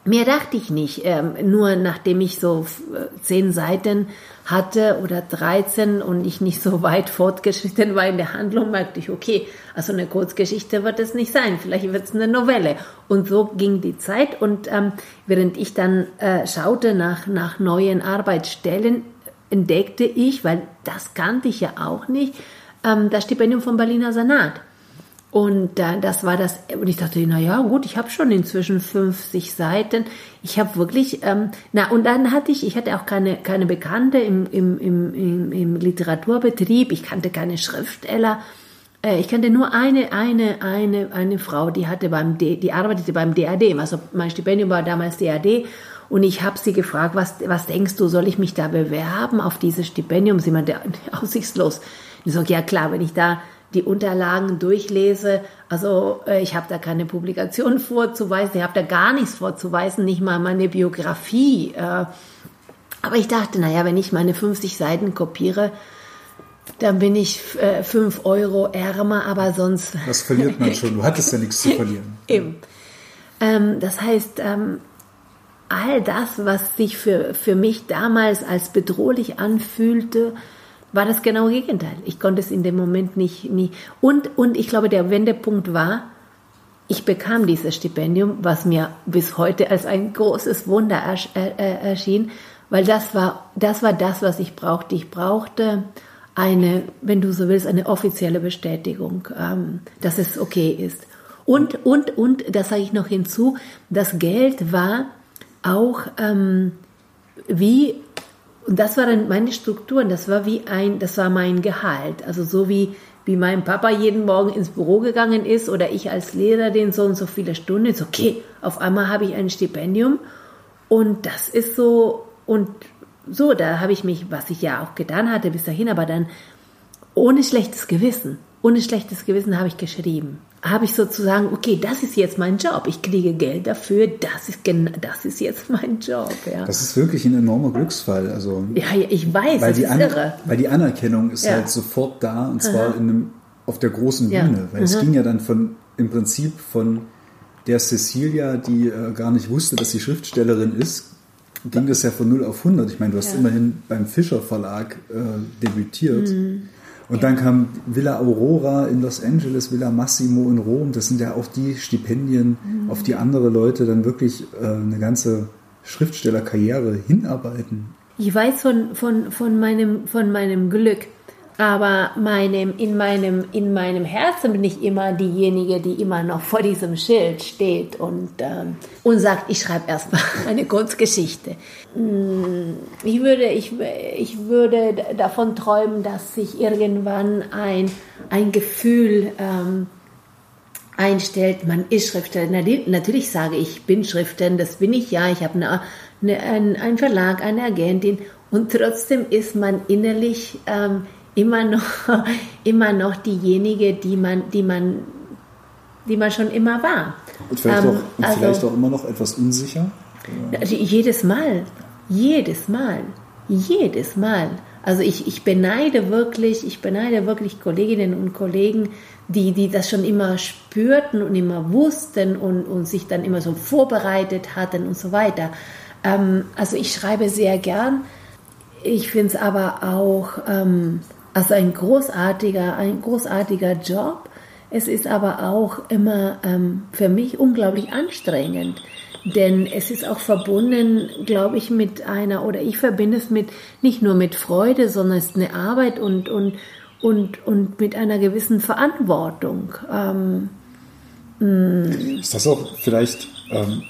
Mehr dachte ich nicht. Ähm, nur nachdem ich so äh, zehn Seiten hatte oder 13 und ich nicht so *laughs* weit fortgeschritten war in der Handlung, merkte ich, okay, also eine Kurzgeschichte wird es nicht sein, vielleicht wird es eine Novelle. Und so ging die Zeit und ähm, während ich dann äh, schaute nach, nach neuen Arbeitsstellen, entdeckte ich, weil das kannte ich ja auch nicht, ähm, das Stipendium vom Berliner Senat. Und äh, das war das, und ich dachte, na ja, gut, ich habe schon inzwischen 50 Seiten. Ich habe wirklich, ähm, na, und dann hatte ich, ich hatte auch keine, keine Bekannte im, im, im, im, Literaturbetrieb, ich kannte keine Schriftsteller. Äh, ich kannte nur eine, eine, eine, eine Frau, die hatte beim, D, die arbeitete beim DAD, also mein Stipendium war damals DAD. Und ich habe sie gefragt, was, was denkst du, soll ich mich da bewerben auf dieses Stipendium? Sie meinte, *laughs* aussichtslos. Ich so, ja klar, wenn ich da die Unterlagen durchlese, also äh, ich habe da keine Publikation vorzuweisen, ich habe da gar nichts vorzuweisen, nicht mal meine Biografie. Äh, aber ich dachte, naja, wenn ich meine 50 Seiten kopiere, dann bin ich äh, 5 Euro ärmer, aber sonst. *laughs* Das verliert man schon, du hattest ja nichts zu verlieren. *laughs* Eben. Ähm, das heißt, ähm, all das, was sich für, für mich damals als bedrohlich anfühlte, war das genaue Gegenteil. Ich konnte es in dem Moment nicht, nie. Und, und ich glaube, der Wendepunkt war, ich bekam dieses Stipendium, was mir bis heute als ein großes Wunder erschien, weil das war, das war das, was ich brauchte. Ich brauchte eine, wenn du so willst, eine offizielle Bestätigung, ähm, dass es okay ist. Und, und, und, das sage ich noch hinzu, das Geld war auch ähm, wie und das waren meine Strukturen, das war wie ein, das war mein Gehalt. Also so wie, wie mein Papa jeden Morgen ins Büro gegangen ist oder ich als Lehrer den so und so viele Stunden, ist okay, auf einmal habe ich ein Stipendium und das ist so, und so, da habe ich mich, was ich ja auch getan hatte bis dahin, aber dann ohne schlechtes Gewissen, ohne schlechtes Gewissen habe ich geschrieben habe ich sozusagen, okay, das ist jetzt mein Job. Ich kriege Geld dafür, das ist, das ist jetzt mein Job. Ja. Das ist wirklich ein enormer Glücksfall. Also, ja, ich weiß, weil das ist irre. Weil die Anerkennung ist ja. halt sofort da und zwar in einem, auf der großen Bühne. Weil mhm. es ging ja dann von, im Prinzip von der Cecilia, die äh, gar nicht wusste, dass sie Schriftstellerin ist, ging das ja von 0 auf 100. Ich meine, du hast immerhin beim Fischer Verlag äh, debütiert. Mhm. Und dann kam Villa Aurora in Los Angeles, Villa Massimo in Rom. Das sind ja auch die Stipendien, mhm. auf die andere Leute dann wirklich äh, eine ganze Schriftstellerkarriere hinarbeiten? Ich weiß von, von, von, meinem, von meinem Glück, aber meinem, in, meinem, in meinem Herzen bin ich immer diejenige, die immer noch vor diesem Schild steht und, ähm, und sagt, ich schreibe erstmal *laughs* eine Kurzgeschichte. Mm, ich würde, ich, ich würde davon träumen, dass sich irgendwann ein, ein Gefühl ähm, einstellt, man ist Schriftsteller. Natürlich sage ich, ich bin Schriftsteller, das bin ich ja, ich habe eine, eine, einen Verlag, eine Agentin und trotzdem ist man innerlich... Ähm, immer noch, *laughs* immer noch diejenige, die man, die man, die man schon immer war. Und vielleicht, ähm, auch, und also, vielleicht auch immer noch etwas unsicher? Also jedes Mal, jedes Mal, jedes Mal. Also ich, ich beneide wirklich, ich beneide wirklich Kolleginnen und Kollegen, die, die das schon immer spürten und immer wussten und, und sich dann immer so vorbereitet hatten und so weiter. Ähm, also ich schreibe sehr gern. Ich finde es aber auch ähm, also ein großartiger, ein großartiger Job. Es ist aber auch immer ähm, für mich unglaublich anstrengend, denn es ist auch verbunden, glaube ich, mit einer, oder ich verbinde es mit, nicht nur mit Freude, sondern es ist eine Arbeit und, und, und, und mit einer gewissen Verantwortung. Ähm, ist das auch vielleicht ähm,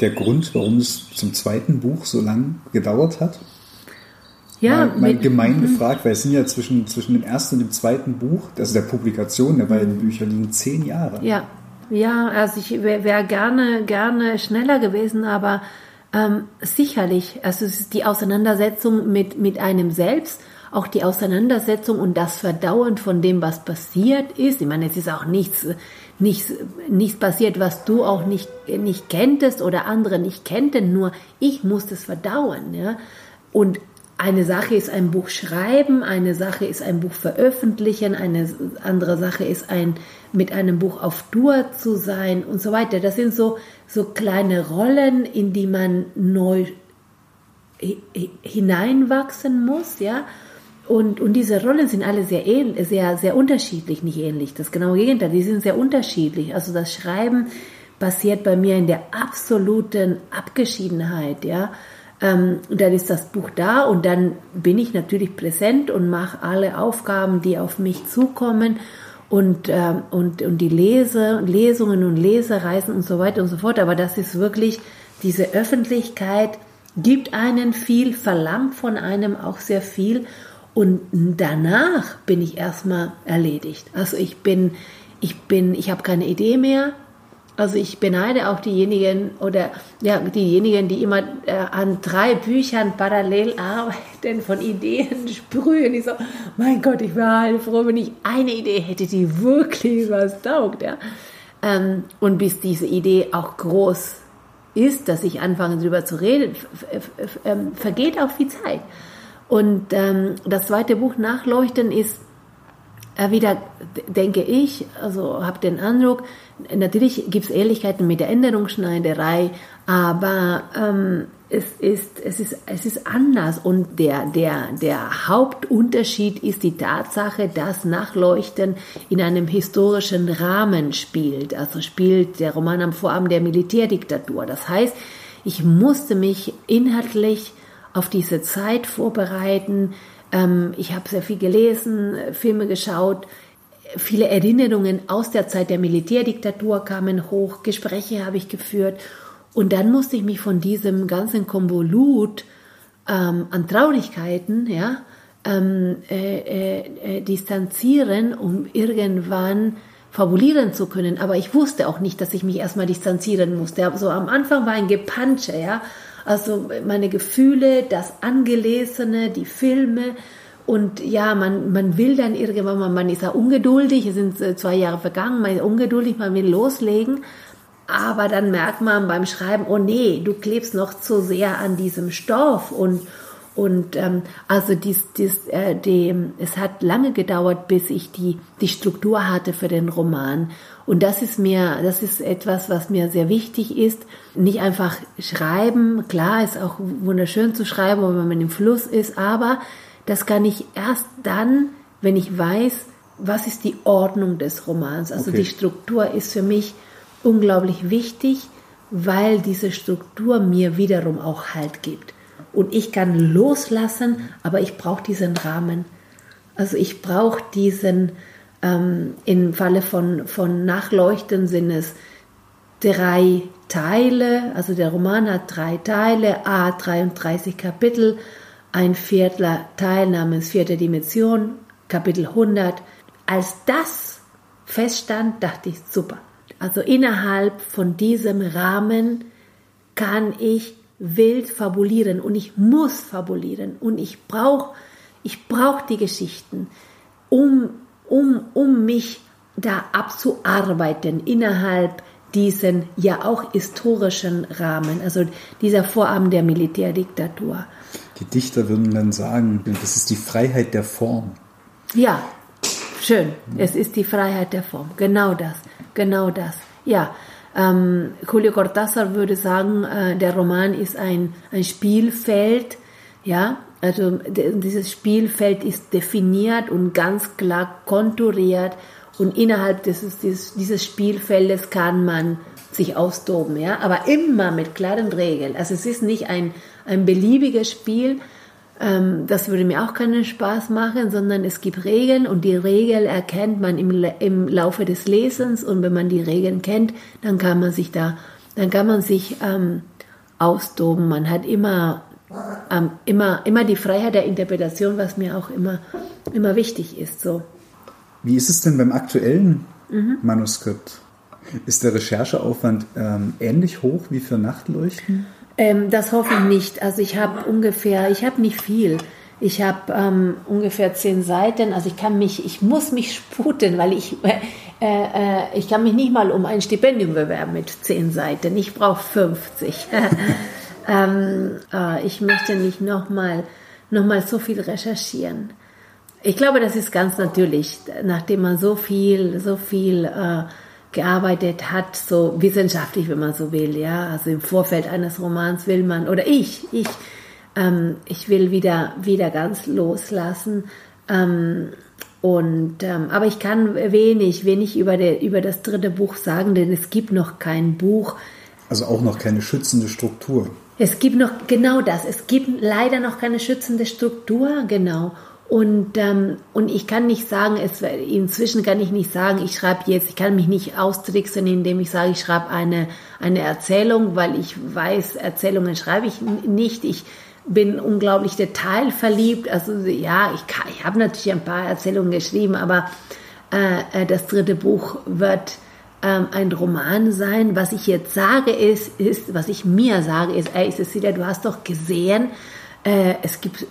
der Grund, warum es zum zweiten Buch so lange gedauert hat? Ja, mal, mal gemein mhm. gefragt, weil es sind ja zwischen, zwischen dem ersten und dem zweiten Buch, also der Publikation der beiden Bücher, liegen zehn Jahre. Ja, ja, also ich wäre wär gerne, gerne schneller gewesen, aber ähm, sicherlich, also es ist die Auseinandersetzung mit, mit einem selbst, auch die Auseinandersetzung und das Verdauen von dem, was passiert ist. Ich meine, es ist auch nichts, nichts, nichts passiert, was du auch nicht, nicht kenntest oder andere nicht kennten, nur ich musste es verdauen. Ja? Und eine Sache ist ein Buch schreiben, eine Sache ist ein Buch veröffentlichen, eine andere Sache ist ein mit einem Buch auf Tour zu sein und so weiter. Das sind so so kleine Rollen, in die man neu hineinwachsen muss, ja. Und, und diese Rollen sind alle sehr, sehr, sehr unterschiedlich, nicht ähnlich. Das genaue Gegenteil, die sind sehr unterschiedlich. Also das Schreiben passiert bei mir in der absoluten Abgeschiedenheit, ja ähm, dann ist das Buch da und dann bin ich natürlich präsent und mache alle Aufgaben, die auf mich zukommen und, äh, und, und die Lese, Lesungen und Lesereisen und so weiter und so fort. Aber das ist wirklich diese Öffentlichkeit, gibt einen viel, verlangt von einem auch sehr viel und danach bin ich erstmal erledigt. Also ich bin, ich bin, ich habe keine Idee mehr, also ich beneide auch diejenigen oder ja, diejenigen, die immer äh, an drei Büchern parallel arbeiten, von Ideen sprühen. Ich so, mein Gott, ich wäre halt froh, wenn ich eine Idee hätte, die wirklich was taugt. Ja? Ähm, und bis diese Idee auch groß ist, dass ich anfange darüber zu reden, ähm, vergeht auch viel Zeit. Und ähm, das zweite Buch Nachleuchten ist wieder, denke ich, also habe den Eindruck, natürlich gibt es Ähnlichkeiten mit der Änderungsschneiderei, aber ähm, es, ist, es, ist, es ist anders und der, der, der Hauptunterschied ist die Tatsache, dass Nachleuchten in einem historischen Rahmen spielt. Also spielt der Roman am Vorabend der Militärdiktatur. Das heißt, ich musste mich inhaltlich auf diese Zeit vorbereiten, ähm, ich habe sehr viel gelesen, Filme geschaut. Viele Erinnerungen aus der Zeit der Militärdiktatur kamen hoch, Gespräche habe ich geführt. Und dann musste ich mich von diesem ganzen Konvolut ähm, an Traurigkeiten ja, ähm, äh, äh, äh, distanzieren, um irgendwann fabulieren zu können. Aber ich wusste auch nicht, dass ich mich erstmal distanzieren musste. Also am Anfang war ein Gepansche, ja. Also meine Gefühle, das Angelesene, die Filme. Und ja, man, man will dann irgendwann mal, man ist ja ungeduldig, es sind äh, zwei Jahre vergangen, man ist ungeduldig, man will loslegen. Aber dann merkt man beim Schreiben, oh nee, du klebst noch zu sehr an diesem Stoff und, und ähm, also dies, dies, äh, die, es hat lange gedauert, bis ich die, die Struktur hatte für den Roman. Und das ist mir, das ist etwas, was mir sehr wichtig ist. Nicht einfach schreiben, klar ist auch wunderschön zu schreiben, wenn man im Fluss ist, aber das kann ich erst dann, wenn ich weiß, was ist die Ordnung des Romans. Also okay. die Struktur ist für mich unglaublich wichtig weil diese Struktur mir wiederum auch Halt gibt. Und ich kann loslassen, aber ich brauche diesen Rahmen. Also ich brauche diesen, ähm, im Falle von, von Nachleuchten sind es drei Teile, also der Roman hat drei Teile, a 33 Kapitel, ein viertler Teil namens vierte Dimension, Kapitel 100. Als das feststand, dachte ich, super. Also innerhalb von diesem Rahmen kann ich wild fabulieren und ich muss fabulieren und ich brauche ich brauch die Geschichten, um, um, um mich da abzuarbeiten innerhalb diesen ja auch historischen Rahmen, also dieser Vorabend der Militärdiktatur. Die Dichter würden dann sagen, das ist die Freiheit der Form. Ja, schön. Es ist die Freiheit der Form. Genau das. Genau das. Ja. Ähm, Julio Cortázar würde sagen, äh, der Roman ist ein, ein Spielfeld. Ja, also dieses Spielfeld ist definiert und ganz klar konturiert und innerhalb dieses, dieses, dieses Spielfeldes kann man sich austoben, ja, aber immer mit klaren Regeln. Also es ist nicht ein, ein beliebiges Spiel, ähm, das würde mir auch keinen Spaß machen, sondern es gibt Regeln und die Regel erkennt man im, im Laufe des Lesens und wenn man die Regeln kennt, dann kann man sich da, dann kann man sich ähm, austoben. Man hat immer, ähm, immer, immer die Freiheit der Interpretation, was mir auch immer, immer wichtig ist. So. Wie ist es denn beim aktuellen mhm. Manuskript? Ist der Rechercheaufwand ähm, ähnlich hoch wie für Nachtleuchten? Ähm, das hoffe ich nicht. Also ich habe ungefähr, ich habe nicht viel. Ich habe ähm, ungefähr zehn Seiten. Also ich kann mich, ich muss mich sputen, weil ich, äh, äh, ich kann mich nicht mal um ein Stipendium bewerben mit zehn Seiten. Ich brauche 50. *laughs* ähm, äh, ich möchte nicht nochmal noch mal so viel recherchieren. Ich glaube, das ist ganz natürlich, nachdem man so viel, so viel äh, gearbeitet hat, so wissenschaftlich, wenn man so will, ja. Also im Vorfeld eines Romans will man, oder ich, ich, ähm, ich will wieder, wieder ganz loslassen. Ähm, und, ähm, aber ich kann wenig, wenig über, der, über das dritte Buch sagen, denn es gibt noch kein Buch. Also auch noch keine schützende Struktur. Es gibt noch, genau das, es gibt leider noch keine schützende Struktur, genau. Und, ähm, und ich kann nicht sagen, es, inzwischen kann ich nicht sagen, ich schreibe jetzt, ich kann mich nicht austricksen, indem ich sage, ich schreibe eine, eine Erzählung, weil ich weiß, Erzählungen schreibe ich nicht. Ich bin unglaublich detailverliebt. Also ja, ich, kann, ich habe natürlich ein paar Erzählungen geschrieben, aber äh, äh das dritte Buch wird ähm, ein Roman sein. Was ich jetzt sage ist, ist, was ich mir sage, ist, ey Cecilia, du hast doch gesehen, äh, es gibt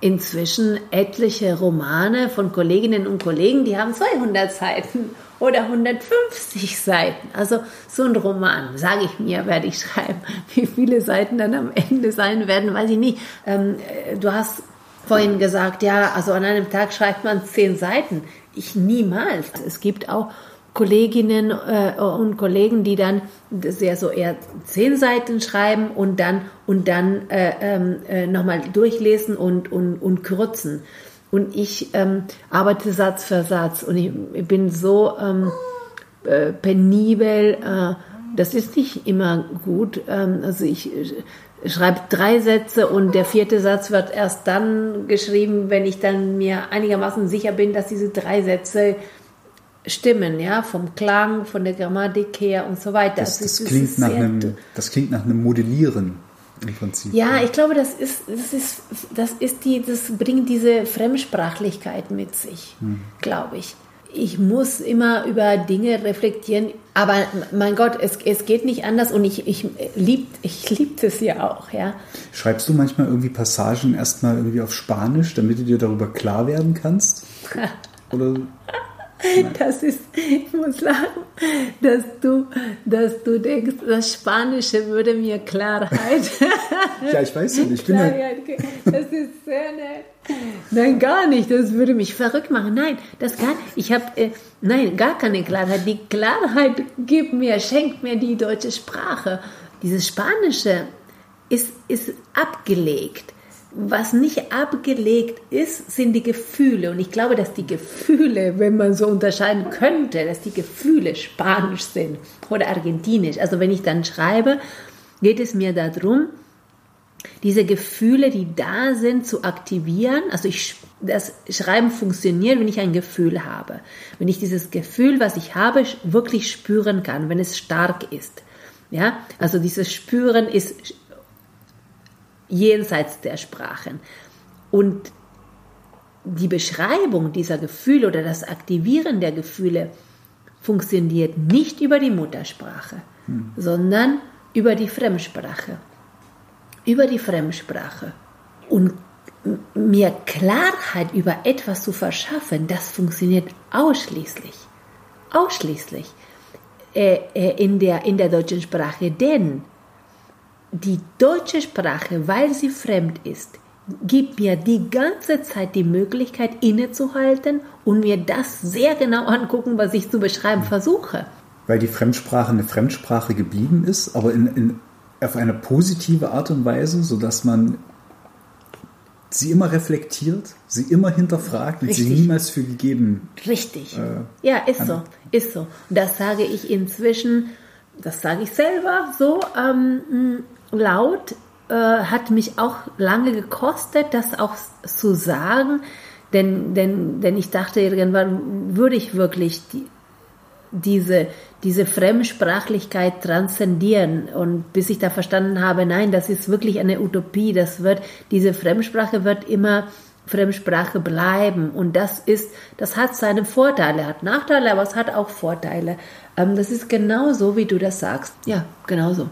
inzwischen etliche Romane von Kolleginnen und Kollegen, die haben 200 Seiten oder 150 Seiten. Also so ein Roman, sage ich mir, werde ich schreiben. *laughs* Wie viele Seiten dann am Ende sein werden, weiß ich nicht. Ähm, äh, du hast vorhin gesagt, ja, also an einem Tag schreibt man zehn Seiten. Ich niemals. Es gibt auch Kolleginnen äh, und Kollegen, die dann sehr so eher zehn Seiten schreiben und dann und dann äh, ähm, äh, nochmal durchlesen und, und, und kürzen. Und ich ähm, arbeite Satz für Satz und ich, ich bin so ähm, äh, penibel. Äh, das ist nicht immer gut. Ähm, also ich äh, schreibe drei Sätze und der vierte Satz wird erst dann geschrieben, wenn ich dann mir einigermaßen sicher bin, dass diese drei Sätze stimmen, ja, vom Klang, von der Grammatik her und so weiter. Das, das, das klingt, nach einem, das klingt nach einem Modellieren im Prinzip. Ja, ich glaube, das ist, das ist, das ist die, das bringt diese Fremdsprachlichkeit mit sich, hm. glaube ich. Ich muss immer über Dinge reflektieren, aber mein Gott, es, es geht nicht anders und ich, ich liebe ich lieb das ja auch, ja. Schreibst du manchmal irgendwie Passagen erstmal irgendwie auf Spanisch, damit du dir darüber klar werden kannst? *laughs* Oder *laughs* Das ist, ich muss lachen, dass du, dass du denkst, das Spanische würde mir Klarheit. *laughs* ja, ich weiß nicht. Ich bin Klarheit, das ist sehr nett. Nein, gar nicht. Das würde mich verrückt machen. Nein, das kann. Ich habe, äh, nein, gar keine Klarheit. Die Klarheit gibt mir, schenkt mir die deutsche Sprache. Dieses Spanische ist, ist abgelegt. Was nicht abgelegt ist, sind die Gefühle. Und ich glaube, dass die Gefühle, wenn man so unterscheiden könnte, dass die Gefühle spanisch sind oder argentinisch. Also wenn ich dann schreibe, geht es mir darum, diese Gefühle, die da sind, zu aktivieren. Also ich, das Schreiben funktioniert, wenn ich ein Gefühl habe. Wenn ich dieses Gefühl, was ich habe, wirklich spüren kann, wenn es stark ist. Ja, also dieses Spüren ist jenseits der Sprachen. Und die Beschreibung dieser Gefühle oder das Aktivieren der Gefühle funktioniert nicht über die Muttersprache, hm. sondern über die Fremdsprache. Über die Fremdsprache. Und mir Klarheit über etwas zu verschaffen, das funktioniert ausschließlich, ausschließlich äh, äh, in, der, in der deutschen Sprache. Denn die deutsche Sprache, weil sie fremd ist, gibt mir die ganze Zeit die Möglichkeit innezuhalten und mir das sehr genau angucken, was ich zu beschreiben versuche. Weil die Fremdsprache eine Fremdsprache geblieben ist, aber in, in, auf eine positive Art und Weise, sodass man sie immer reflektiert, sie immer hinterfragt und sie niemals für gegeben. Richtig. Äh, ja, ist so, ist so. Das sage ich inzwischen, das sage ich selber so. Ähm, laut äh, hat mich auch lange gekostet, das auch zu sagen, denn, denn, denn ich dachte irgendwann, würde ich wirklich die, diese, diese Fremdsprachlichkeit transzendieren. Und bis ich da verstanden habe, nein, das ist wirklich eine Utopie, das wird, diese Fremdsprache wird immer Fremdsprache bleiben. Und das ist, das hat seine Vorteile, hat Nachteile, aber es hat auch Vorteile. Ähm, das ist genau so, wie du das sagst. Ja, genau so.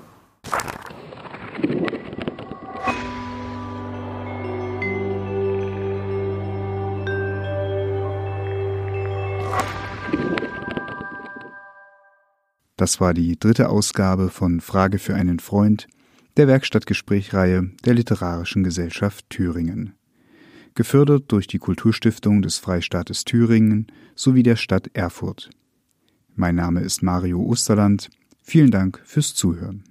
Das war die dritte Ausgabe von Frage für einen Freund, der Werkstattgesprächreihe der Literarischen Gesellschaft Thüringen. Gefördert durch die Kulturstiftung des Freistaates Thüringen sowie der Stadt Erfurt. Mein Name ist Mario Osterland. Vielen Dank fürs Zuhören.